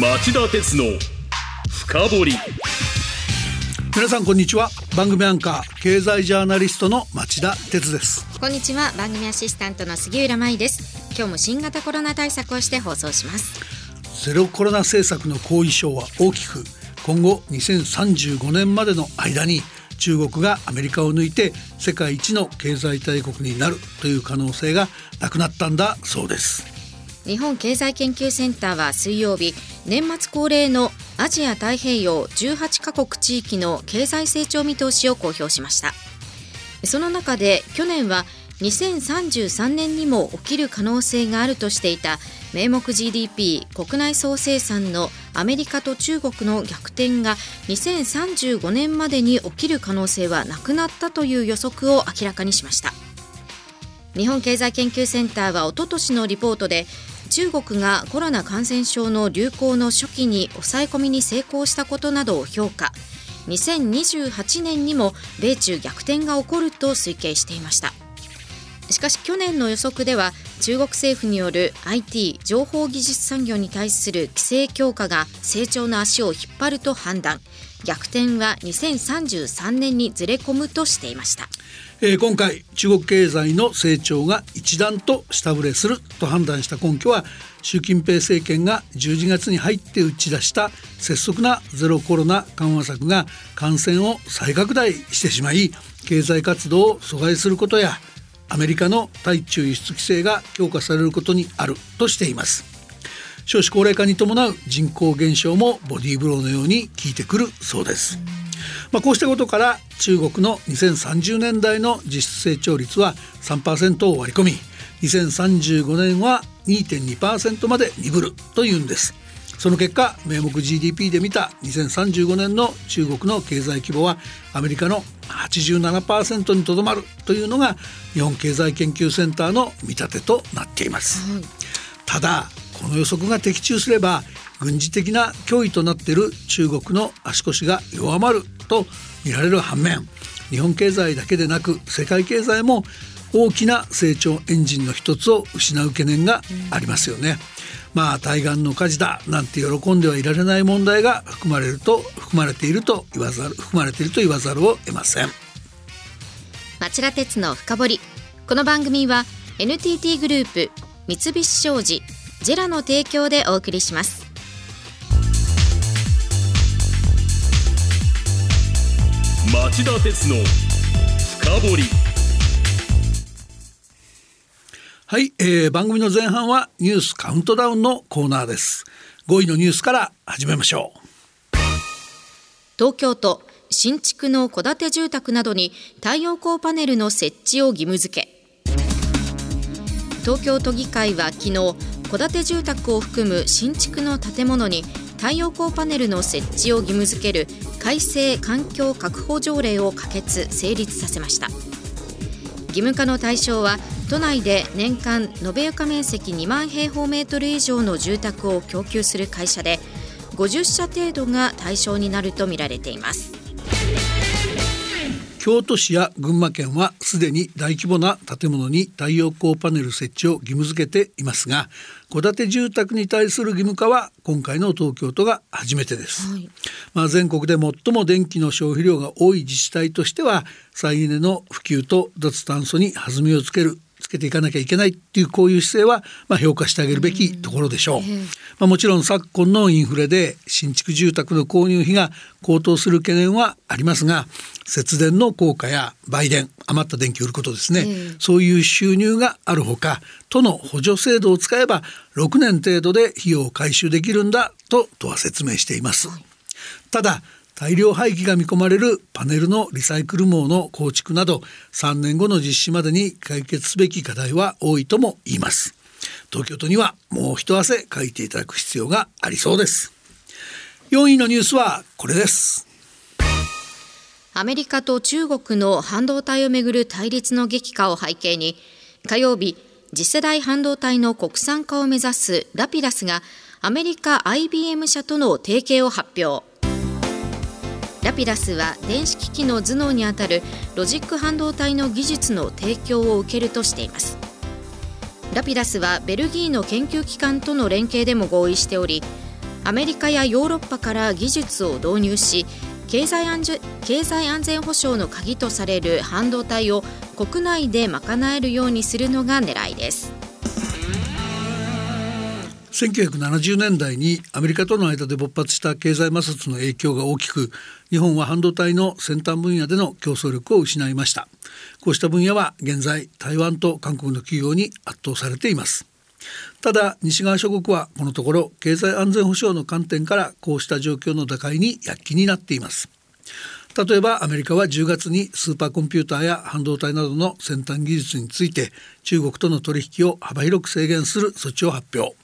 町田鉄の深掘り。皆さんこんにちは。番組アンカー経済ジャーナリストの町田鉄です。こんにちは。番組アシスタントの杉浦舞です。今日も新型コロナ対策をして放送します。ゼロコロナ政策の後遺症は大きく今後2035年までの間に中国がアメリカを抜いて世界一の経済大国になるという可能性がなくなったんだそうです日本経済研究センターは水曜日年末恒例のアジア太平洋18カ国地域の経済成長見通しを公表しました。その中で去年は2033年にも起きる可能性があるとしていた名目 GDP 国内総生産のアメリカと中国の逆転が2035年までに起きる可能性はなくなったという予測を明らかにしました。日本経済研究センターはおととしのリポートで中国がコロナ感染症の流行の初期に抑え込みに成功したことなどを評価。2028年にも米中逆転が起こると推計していました。しかし去年の予測では中国政府による IT 情報技術産業に対する規制強化が成長の足を引っ張ると判断。逆転は2033年にずれ込むとしていました。えー、今回中国経済の成長が一段と下振れすると判断した根拠は習近平政権が12月に入って打ち出した拙速なゼロコロナ緩和策が感染を再拡大してしまい経済活動を阻害することやアメリカの対中輸出規制が強化されることにあるとしています少子高齢化に伴う人口減少もボディーブローのように効いてくるそうです。まあ、こうしたことから中国の2030年代の実質成長率は3%を割り込み2035年は2.2%まで鈍るというんです。その結果名目 GDP で見た2035年の中国の経済規模はアメリカの87%にとどまるというのが日本経済研究センターの見立てとなっています、はい、ただこの予測が的中すれば軍事的な脅威となっている中国の足腰が弱まると見られる反面日本経済だけでなく世界経済も大きな成長エンジンの一つを失う懸念がありますよね。まあ対岸の火事だなんて喜んではいられない問題が含まれると含まれていると言わざる含まれていると言わざるを得ません。町田鉄の深掘りこの番組は NTT グループ三菱商事ジェラの提供でお送りします。町田鉄の深掘り。はい、えー、番組の前半はニュースカウントダウンのコーナーです。5位のニュースから始めましょう。東京都新築の戸建て住宅などに太陽光パネルの設置を義務付け。東京都議会は昨日戸建て住宅を含む新築の建物に太陽光パネルの設置を義務付ける改正環境確保条例を可決成立させました。義務化の対象は都内で年間延べ床面積2万平方メートル以上の住宅を供給する会社で50社程度が対象になるとみられています。京都市や群馬県はすでに大規模な建物に太陽光パネル設置を義務付けていますが戸建て住宅に対する義務化は今回の東京都が初めてです、はい、まあ、全国で最も電気の消費量が多い自治体としては再エネの普及と脱炭素に弾みをつけるつけていかなきゃいけないっていうこういう姿勢はまあ評価してあげるべきところでしょう、まあ、もちろん昨今のインフレで新築住宅の購入費が高騰する懸念はありますが節電の効果や売電余った電気を売ることですね、そういう収入があるほか都の補助制度を使えば6年程度で費用を回収できるんだと都は説明しています、ただ大量廃棄が見込まれるパネルのリサイクル網の構築など3年後の実施までに解決すべき課題は多いとも言います。東京都にはもう一汗かいていただく必要がありそうです。4位のニュースはこれです。アメリカと中国の半導体をめぐる対立の激化を背景に火曜日次世代半導体の国産化を目指すラピダスがアメリカ IBM 社との提携を発表。ラピダスは電子機器の頭脳にあたるロジック半導体の技術の提供を受けるとしています。ラピダスはベルギーの研究機関との連携でも合意しておりアメリカやヨーロッパから技術を導入し経済安全経済安全保障の鍵とされる半導体を国内で賄えるようにするのが狙いです。1970年代にアメリカとの間で勃発した経済摩擦の影響が大きく日本は半導体の先端分野での競争力を失いました。こうした分野は現在台湾と韓国の企業に圧倒されています。ただ西側諸国はこのところ経済安全保障の観点からこうした状況の打開に躍起になっています。例えばアメリカは10月にスーパーコンピューターや半導体などの先端技術について中国との取引を幅広く制限する措置を発表。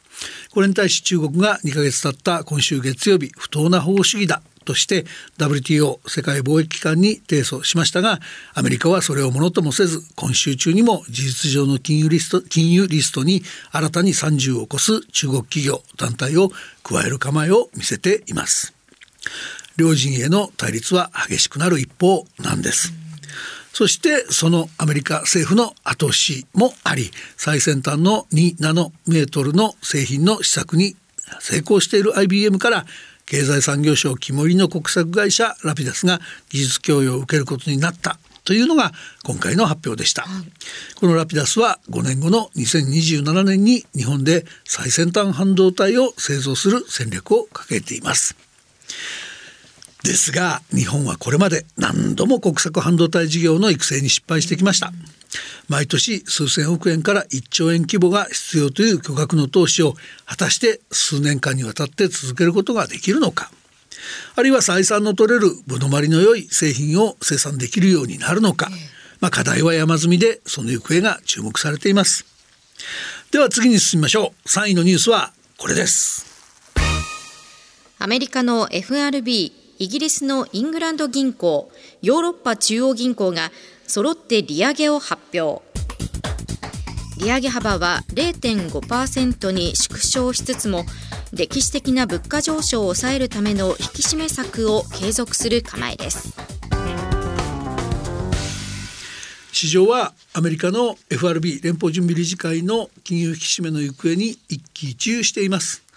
これに対し中国が2ヶ月経った今週月曜日不当な保護主義だとして WTO 世界貿易機関に提訴しましたがアメリカはそれをものともせず今週中にも事実上の金融リスト金融リストに新たに30を超す中国企業団体を加える構えを見せています両陣営の対立は激しくなる一方なんです。そしてそのアメリカ政府の後押しもあり最先端の2ナノメートルの製品の試作に成功している IBM から経済産業省肝入りの国策会社ラピダスが技術供与を受けることになったというのが今回の発表でした、このラピダスは5年後の2027年に日本で最先端半導体を製造する戦略を掲げています。ですが日本はこれまで何度も国策半導体事業の育成に失敗してきました。毎年数千億円から1兆円規模が必要という巨額の投資を果たして数年間にわたって続けることができるのか。あるいは採算の取れるぶどまりの良い製品を生産できるようになるのか、まあ、課題は山積みでその行方が注目されています。では次に進みましょう。3位のニュースはこれです。アメリカの FRB イギリスのイングランド銀行ヨーロッパ中央銀行が揃って利上げを発表。利上げ幅は0.5%に縮小しつつも歴史的な物価上昇を抑えるための引き締め策を継続する構えです。市場はアメリカの FRB 連邦準備理事会の金融引き締めの行方に一喜一憂しています。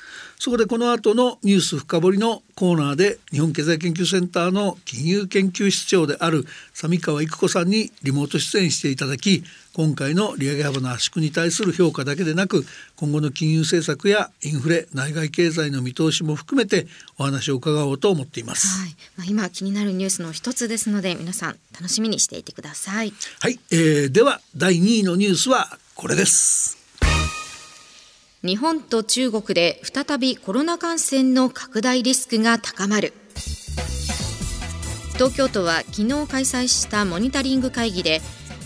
そこでこの後のニュース深掘りのコーナーで日本経済研究センターの金融研究室長である三川育子さんにリモート出演していただき今回の利上げ幅の圧縮に対する評価だけでなく今後の金融政策やインフレ内外経済の見通しも含めてお話を伺おうと思っています、はい。まあ、今気になるニュースの一つですので皆さん楽しみにしていてください。はい、えー、では第2位のニュースはこれです日本と中国で再びコロナ感染の拡大リスクが高まる。東京都は昨日開催したモニタリング会議で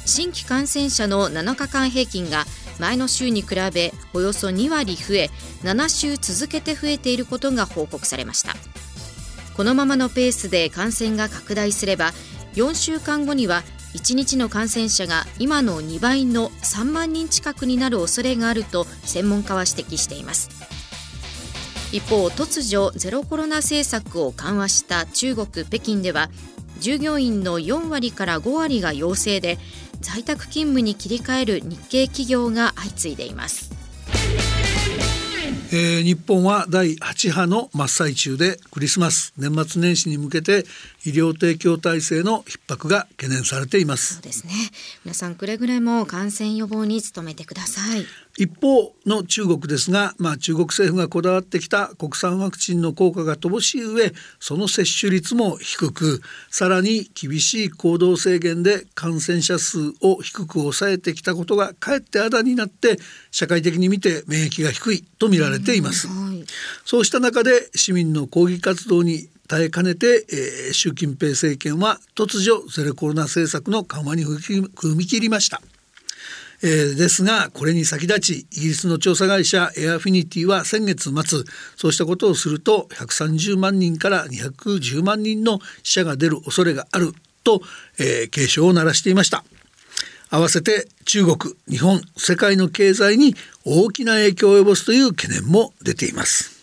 新規感染者の7日間平均が前の週に比べおよそ2割増え7週続けて増えていることが報告されました。このままのペースで感染が拡大すれば4週間後には1日の感染者が今の2倍の3万人近くになる恐れがあると専門家は指摘しています。一方突如ゼロコロナ政策を緩和した中国北京では従業員の4割から5割が陽性で在宅勤務に切り替える日系企業が相次いでいます。えー、日本は第8波の真っ最中でクリスマス年末年始に向けて医療提供体制の逼迫が懸念されています。そうですね。皆さんくれぐれも感染予防に努めてください。一方の中国ですが、まあ、中国政府がこだわってきた国産ワクチンの効果が乏しい上その接種率も低くさらに厳しい行動制限で感染者数を低く抑えてきたことがかえってあだになって社会的に見て免疫が低いと見られています、はい、そうした中で市民の抗議活動に耐えかねて、えー、習近平政権は突如ゼロコロナ政策の緩和に踏み切りました。えー、ですがこれに先立ちイギリスの調査会社エアフィニティは先月末そうしたことをすると130万人から210万人の死者が出る恐れがあると、えー、警鐘を鳴らしていました。合わせて中国日本世界の経済に大きな影響を及ぼすという懸念も出ています。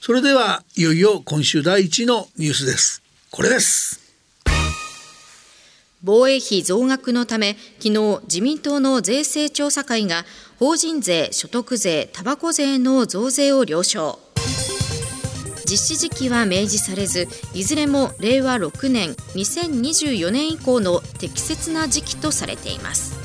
それではいよいよ今週第一のニュースです。これです。防衛費増額のため昨日自民党の税制調査会が法人税所得税たばこ税の増税を了承。実施時期は明示されずいずれも令和6年2024年以降の適切な時期とされています。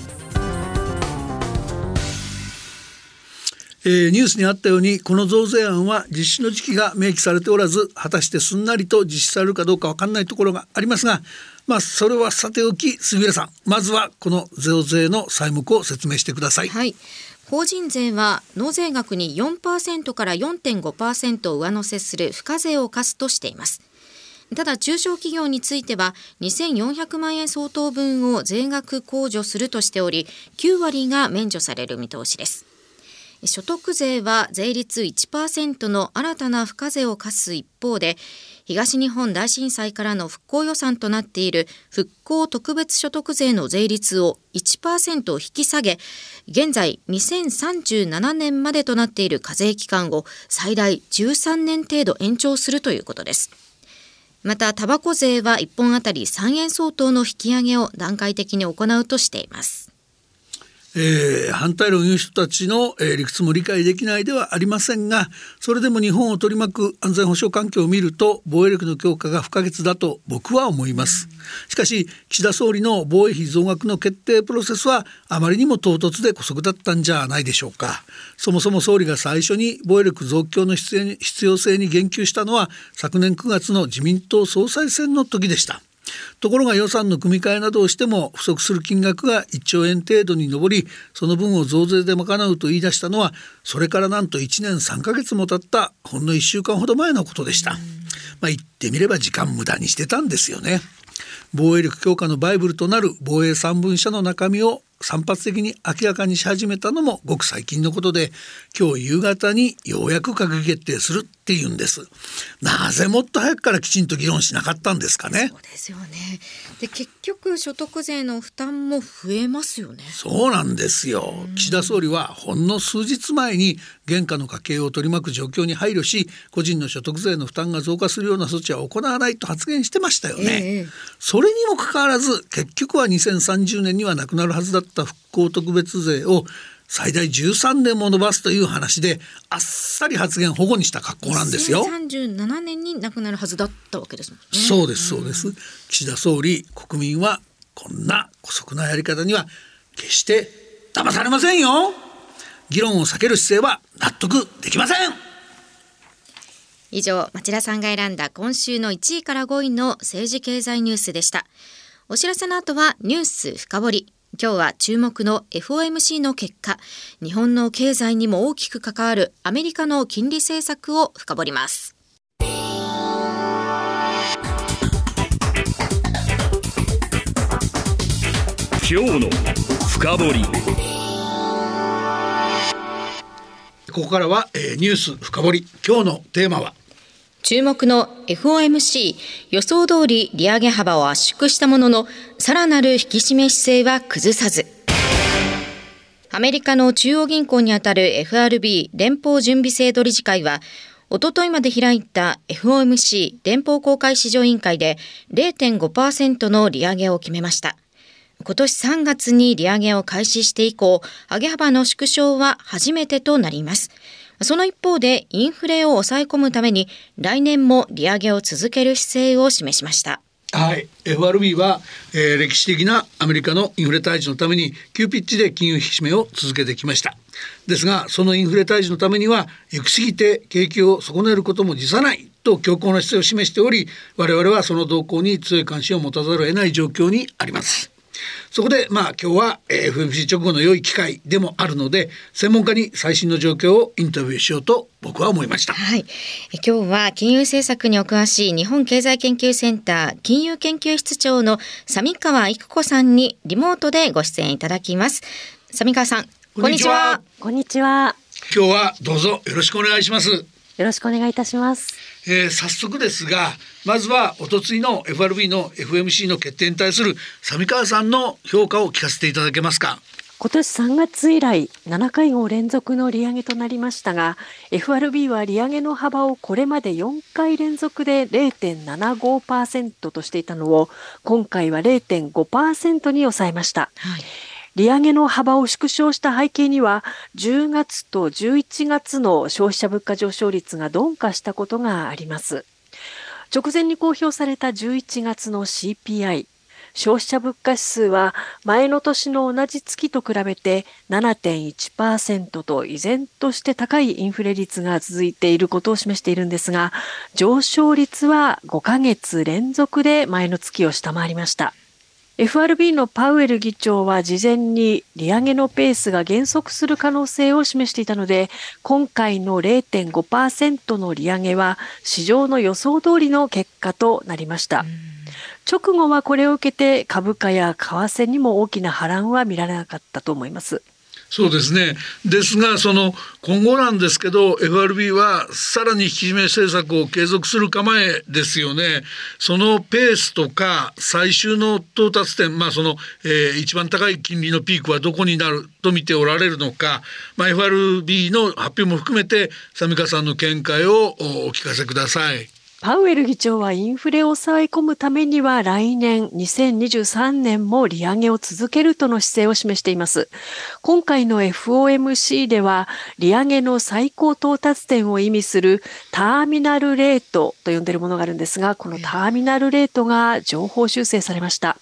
えー、ニュースにあったようにこの増税案は実施の時期が明記されておらず果たしてすんなりと実施されるかどうか分かんないところがありますがまあそれはさておき杉浦さん。まずはこの増税の債目を説明してください。はい。法人税は納税額に4%から4.5%上乗せする付加税を課すとしています。ただ中小企業については2400万円相当分を税額控除するとしており9割が免除される見通しです。所得税は税率1%の新たな付加税を課す一方で東日本大震災からの復興予算となっている復興特別所得税の税率を1%引き下げ現在2037年までとなっている課税期間を最大13年程度延長するということです。またタバコ税は1本あたり3円相当の引き上げを段階的に行うとしています。えー、反対論を言う人たちの、えー、理屈も理解できないではありませんがそれでも日本を取り巻く安全保障環境を見ると防衛力の強化が不可欠だと僕は思います。しかし岸田総理の防衛費増額の決定プロセスはあまりにも唐突で姑息だったんじゃないでしょうか。そもそも総理が最初に防衛力増強の必要性に言及したのは昨年9月の自民党総裁選の時でした。ところが予算の組み替えなどをしても不足する金額が1兆円程度に上りその分を増税で賄うと言い出したのはそれからなんと1年3ヶ月も経ったほんの1週間ほど前のことでした。まあ、言ってみれば時間無駄にしてたんですよね。防衛力強化のバイブルとなる防衛三文書の中身を散発的に明らかにし始めたのもごく最近のことで今日夕方にようやく閣議決定するっていうんです。なぜもっと早くからきちんと議論しなかったんですかね。そうですよね。で結局所得税の負担も増えますよね。そうなんですよ。岸田総理はほんの数日前に原価の家計を取り巻く状況に配慮し個人の所得税の負担が増加するような措置は行わないと発言してましたよね、えー、それにもかかわらず結局は2030年にはなくなるはずだった復興特別税を最大13年も延ばすという話であっさり発言保護にした格好なんですよ。37年になくなるはずだったわけですもんね。そうですそうです。岸田総理国民はこんな姑息なやり方には決して騙されませんよ。議論を避ける姿勢は納得できません。以上町田さんが選んだ今週の1位から5位の政治経済ニュースでした。お知らせの後はニュース深掘り。今日は注目の FOMC の結果、日本の経済にも大きく関わるアメリカの金利政策を深掘ります。今日の深掘り。ここからは、えー、ニュース深掘り。今日のテーマは？注目の FOMC 予想通り利上げ幅を圧縮したもののさらなる引き締め姿勢は崩さず。アメリカの中央銀行にあたる FRB 連邦準備制度理事会はおとといまで開いた FOMC 連邦公開市場委員会で0.5%の利上げを決めました。今年3月に利上げを開始して以降上げ幅の縮小は初めてとなります。その一方でインフレを抑え込むために来年も利上げを続ける姿勢を示しました。はい、FRB は、えー、歴史的なアメリカのインフレ退治のために急ピッチで金融引き締めを続けてきました。ですがそのインフレ退治のためには行き過ぎて景気を損ねることも辞さないと強硬な姿勢を示しており我々はその動向に強い関心を持たざるを得ない状況にあります。そこでまあ今日は FMC 直後の良い機会でもあるので専門家に最新の状況をインタビューしようと僕は思いました。はい。今日は金融政策にお詳しい日本経済研究センター金融研究室長の三川育子さんにリモートでご出演いただきます。三川さん、こんにちは。こんにちは。今日はどうぞよろしくお願いします。よろしくお願いいたします。えー、早速ですがまずはおとついの FRB の FMC の決定に対する三川さんの評価を聞かせていただけますか。今年3月以来7回合連続の利上げとなりましたが FRB は利上げの幅をこれまで4回連続で0.75%としていたのを今回は0.5%に抑えました、はい利上げの幅を縮小した背景には10月と11月の消費者物価上昇率が鈍化したことがあります直前に公表された11月の CPI 消費者物価指数は前の年の同じ月と比べて7.1%と依然として高いインフレ率が続いていることを示しているんですが上昇率は5ヶ月連続で前の月を下回りました。FRB のパウエル議長は事前に利上げのペースが減速する可能性を示していたので、今回の0.5%の利上げは市場の予想通りの結果となりました。直後はこれを受けて株価や為替にも大きな波乱は見られなかったと思います。そうですねですがその今後なんですけど FRB はさらに引き締め政策を継続する構えですよねそのペースとか最終の到達点まあその、えー、一番高い金利のピークはどこになると見ておられるのか、まあ、FRB の発表も含めてサミカさんの見解をお聞かせください。パウエル議長はインフレを抑え込むためには来年2023年も利上げを続けるとの姿勢を示しています。今回の FOMC では利上げの最高到達点を意味するターミナルレートと呼んでいるものがあるんですが、このターミナルレートが情報修正されました。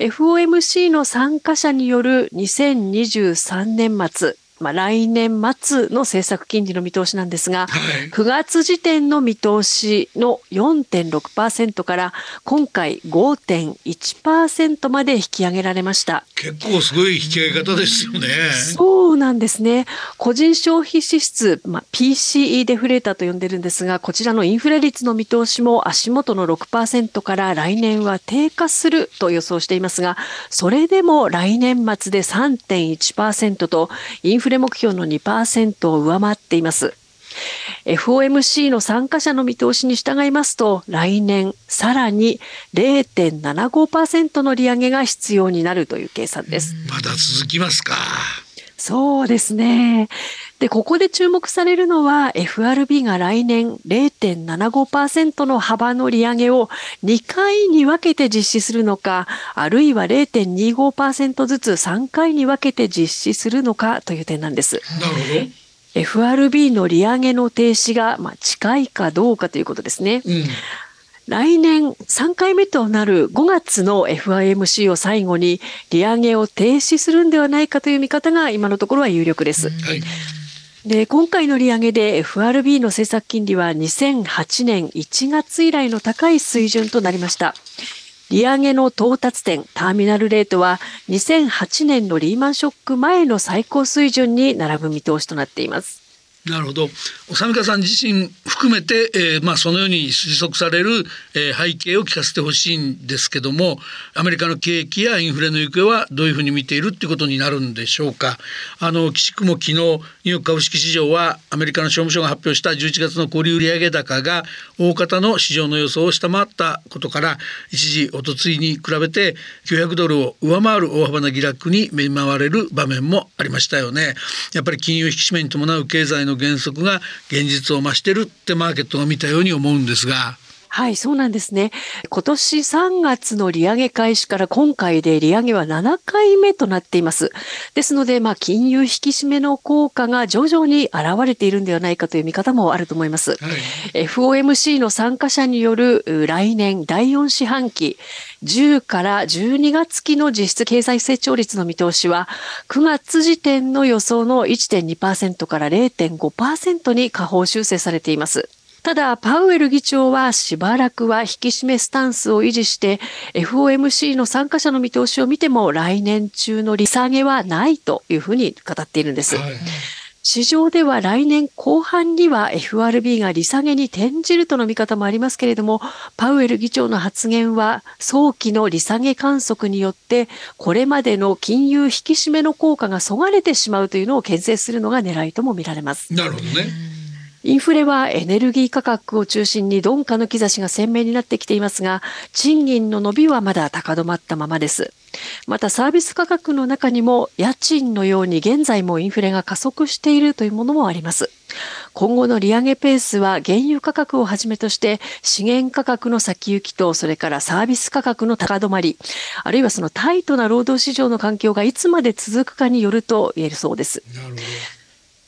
FOMC の参加者による2023年末まあ、来年末の政策金利の見通しなんですが、はい、9月時点の見通しの4.6%から今回5.1%まで引き上げられました。結構すごい引き上げ方ですよね。そうなんですね。個人消費支出、まあ、PCE デフレーターと呼んでるんですがこちらのインフレ率の見通しも足元の6%から来年は低下すると予想していますがそれでも来年末で3.1%とインフレフレ目標の2%を上回っています。FOMC の参加者の見通しに従いますと、来年さらに0.75%の利上げが必要になるという計算です。まだ続きますか。そうですね。で、ここで注目されるのは FRB が来年0.75%の幅の利上げを2回に分けて実施するのか、あるいは0.25%ずつ3回に分けて実施するのかという点なんです。なるほど。FRB の利上げの停止が、まあ、近いかどうかということですね。うん来年3回目となる5月の FIMC を最後に利上げを停止するんではないかという見方が今のところは有力です。はいで今回の利上げで FRB の政策金利は2008年1月以来の高い水準となりました。利上げの到達点、ターミナルレートは2008年のリーマンショック前の最高水準に並ぶ見通しとなっています。なるほど長美さん自身含めて、えー、まあ、そのように推測される、えー、背景を聞かせてほしいんですけどもアメリカの景気やインフレの行方はどういうふうに見ているっていうことになるんでしょうか。あの岸くも昨日ニューヨーク株式市場はアメリカの商務省が発表した11月の小売売上高が大方の市場の予想を下回ったことから一時おとついに比べて900ドルを上回る大幅な下落に見舞われる場面もありましたよね。やっぱり金融引き締めに伴う経済の原則が現実を増してるってマーケットが見たように思うんですが。はい、そうなんですね。今年3月の利上げ開始から今回で利上げは7回目となっています。ですので、まあ、金融引き締めの効果が徐々に現れているんではないかという見方もあると思います。はい、FOMC の参加者による来年第4四半期、10から12月期の実質経済成長率の見通しは、9月時点の予想の1.2%から0.5%に下方修正されています。ただ、パウエル議長はしばらくは引き締めスタンスを維持して、FOMC の参加者の見通しを見ても来年中の利下げはないというふうに語っているんです。はい市場では来年後半には FRB が利下げに転じるとの見方もありますけれども、パウエル議長の発言は早期の利下げ観測によって、これまでの金融引き締めの効果がそがれてしまうというのを牽制するのが狙いとも見られます。なるほどね。インフレはエネルギー価格を中心に鈍化の兆しが鮮明になってきていますが、賃金の伸びはまだ高止まったままです。またサービス価格の中にも家賃のように現在もインフレが加速しているというものもあります。今後の利上げペースは原油価格をはじめとして資源価格の先行きとそれからサービス価格の高止まりあるいはそのタイトな労働市場の環境がいつまで続くかによると言えるそうです。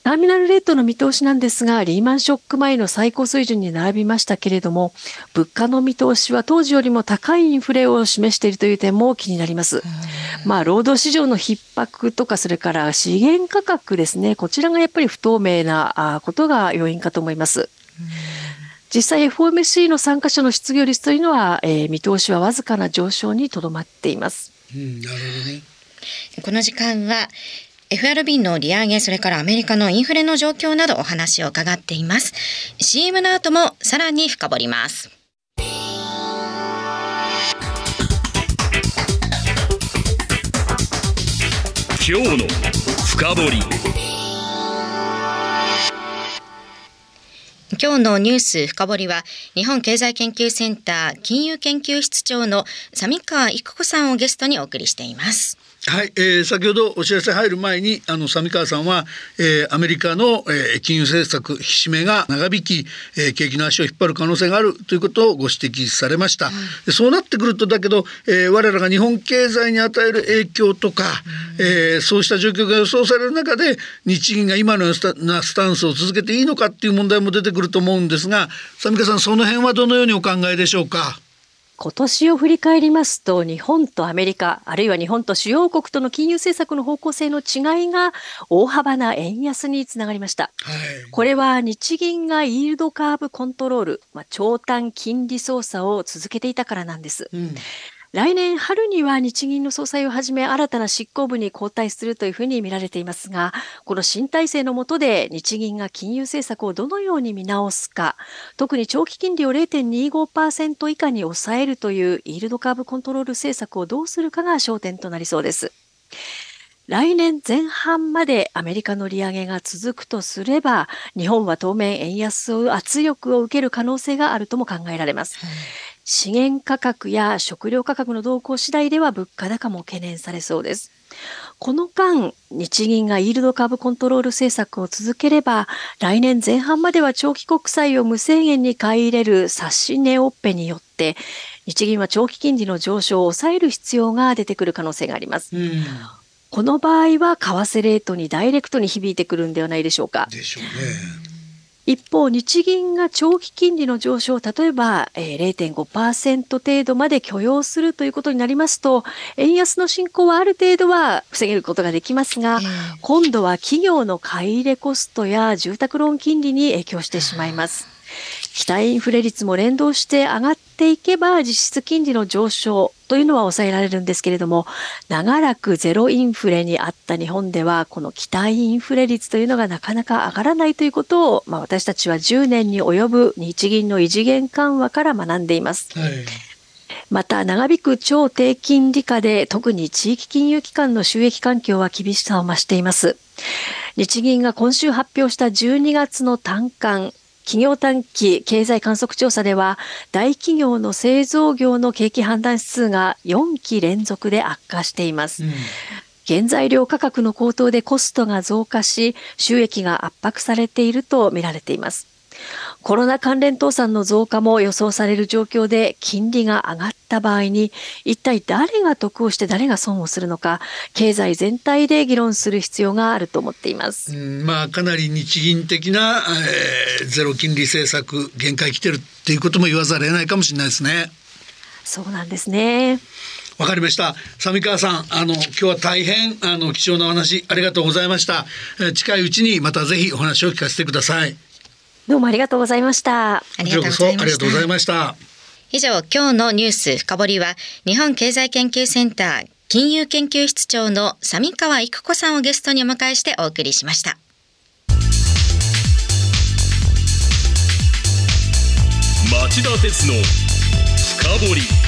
ターミナルレートの見通しなんですが、リーマンショック前の最高水準に並びましたけれども、物価の見通しは当時よりも高いインフレを示しているという点も気になります。まあ、労働市場の逼迫とか、それから資源価格ですね、こちらがやっぱり不透明なことが要因かと思います。実際 FOMC の参加者の失業率というのは、えー、見通しはわずかな上昇にとどまっています。うん、なるほどね。この時間は FRB の利上げ、それからアメリカのインフレの状況などお話を伺っています。CM の後もさらに深掘ります。今日の深掘り。今日のニュース深掘りは日本経済研究センター金融研究室長の三川育子さんをゲストにお送りしています。はい、えー、先ほどお知らせ入る前にあの三川さんは、えー、アメリカの、えー、金融政策引き締めが長引き、えー、景気の足を引っ張る可能性があるということをご指摘されました、うん、そうなってくるとだけど、えー、我らが日本経済に与える影響とか、うん、えー、そうした状況が予想される中で日銀が今のようなスタンスを続けていいのかっていう問題も出てくると思うんですが三川さんその辺はどのようにお考えでしょうか？今年を振り返りますと日本とアメリカあるいは日本と主要国との金融政策の方向性の違いが大幅な円安につながりました、はい、これは日銀がイールドカーブコントロール、まあ、長短金利操作を続けていたからなんです、うん来年春には日銀の総裁をはじめ新たな執行部に交代するというふうに見られていますが、この新体制の下で日銀が金融政策をどのように見直すか、特に長期金利を0.25%以下に抑えるというイールドカーブコントロール政策をどうするかが焦点となりそうです。来年前半までアメリカの利上げが続くとすれば、日本は当面円安を圧力を受ける可能性があるとも考えられます。資源価格や食料価格の動向次第では物価高も懸念されそうです。この間、日銀がイールド株コントロール政策を続ければ、来年前半までは長期国債を無制限に買い入れる指し値オッペによって、日銀は長期金利の上昇を抑える必要が出てくる可能性があります。うんこの場合は為替レートにダイレクトに響いてくるんではないでしょうか。でしょうね。一方、日銀が長期金利の上昇を例えば、えー、0.5%程度まで許容するということになりますと、円安の進行はある程度は防げることができますが、えー、今度は企業の買い入れコストや住宅ローン金利に影響してしまいます。期待インフレ率も連動して上がっていけば実質金利の上昇というのは抑えられるんですけれども長らくゼロインフレにあった日本ではこの期待インフレ率というのがなかなか上がらないということを、まあ、私たちは10年に及ぶ日銀の異次元緩和から学んでいます。はいまた長引く超低金利下で特に地域金融機関の収益環境は厳しさを増しています。日銀が今週発表した12月の単価企業短期経済観測調査では大企業の製造業の景気判断指数が4期連続で悪化しています。うん原材料価格の高騰でコストが増加し収益が圧迫されていると見られていますコロナ関連倒産の増加も予想される状況で金利が上がった場合に一体誰が得をして誰が損をするのか経済全体で議論する必要があると思っています。まあかなり日銀的な、えー、ゼロ金利政策限界来てるっていうことも言わざるを得ないかもしれないですね。そうなんですね。わかりました。三川さん、あの今日は大変あの貴重なお話ありがとうございました。えー、近いうちにまたぜひお話を聞かせてください。どうもありがとうございました。ありがとうございました。以上、今日のニュース深掘りは、日本経済研究センター金融研究室長の三川育子さんをゲストにお迎えしてお送りしました。町田鉄の深掘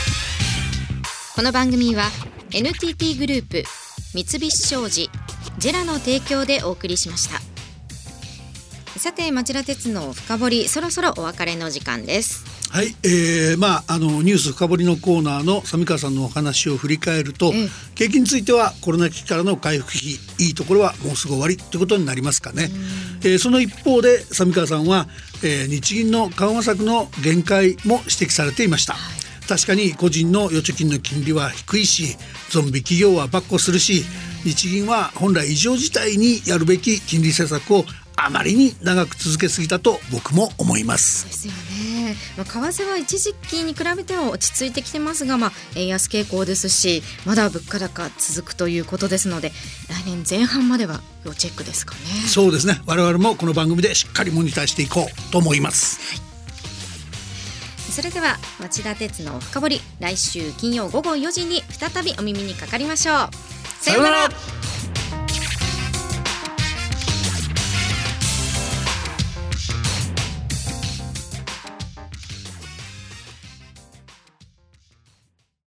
この番組は NTT グループ三菱商事ジェラの提供でお送りしました。さて町田鉄の深掘りそろそろお別れの時間です。はい、えー、まああのニュース深掘りのコーナーの三川さんのお話を振り返ると、ええ景気についてはコロナ危機からの回復期いいところはもうすぐ終わりということになりますかね。えーその一方で三川さんは、えー日銀の緩和策の限界も指摘されていました。確かに個人の預貯金の金利は低いしゾンビ企業は跋扈するし日銀は本来異常事態にやるべき金利政策をあまりに長く続けすぎたと僕も思います。ですよね、まあ、為替は一時期に比べては落ち着いてきてますが、まあ、円安傾向ですしまだ物価高続くということですので来年前半までは要チェックですかね。そうですね。我々もこの番組でしっかりモニターしていこうと思いますそれでは町田鉄の深掘り来週金曜午後4時に再びお耳にかかりましょう。さようなら。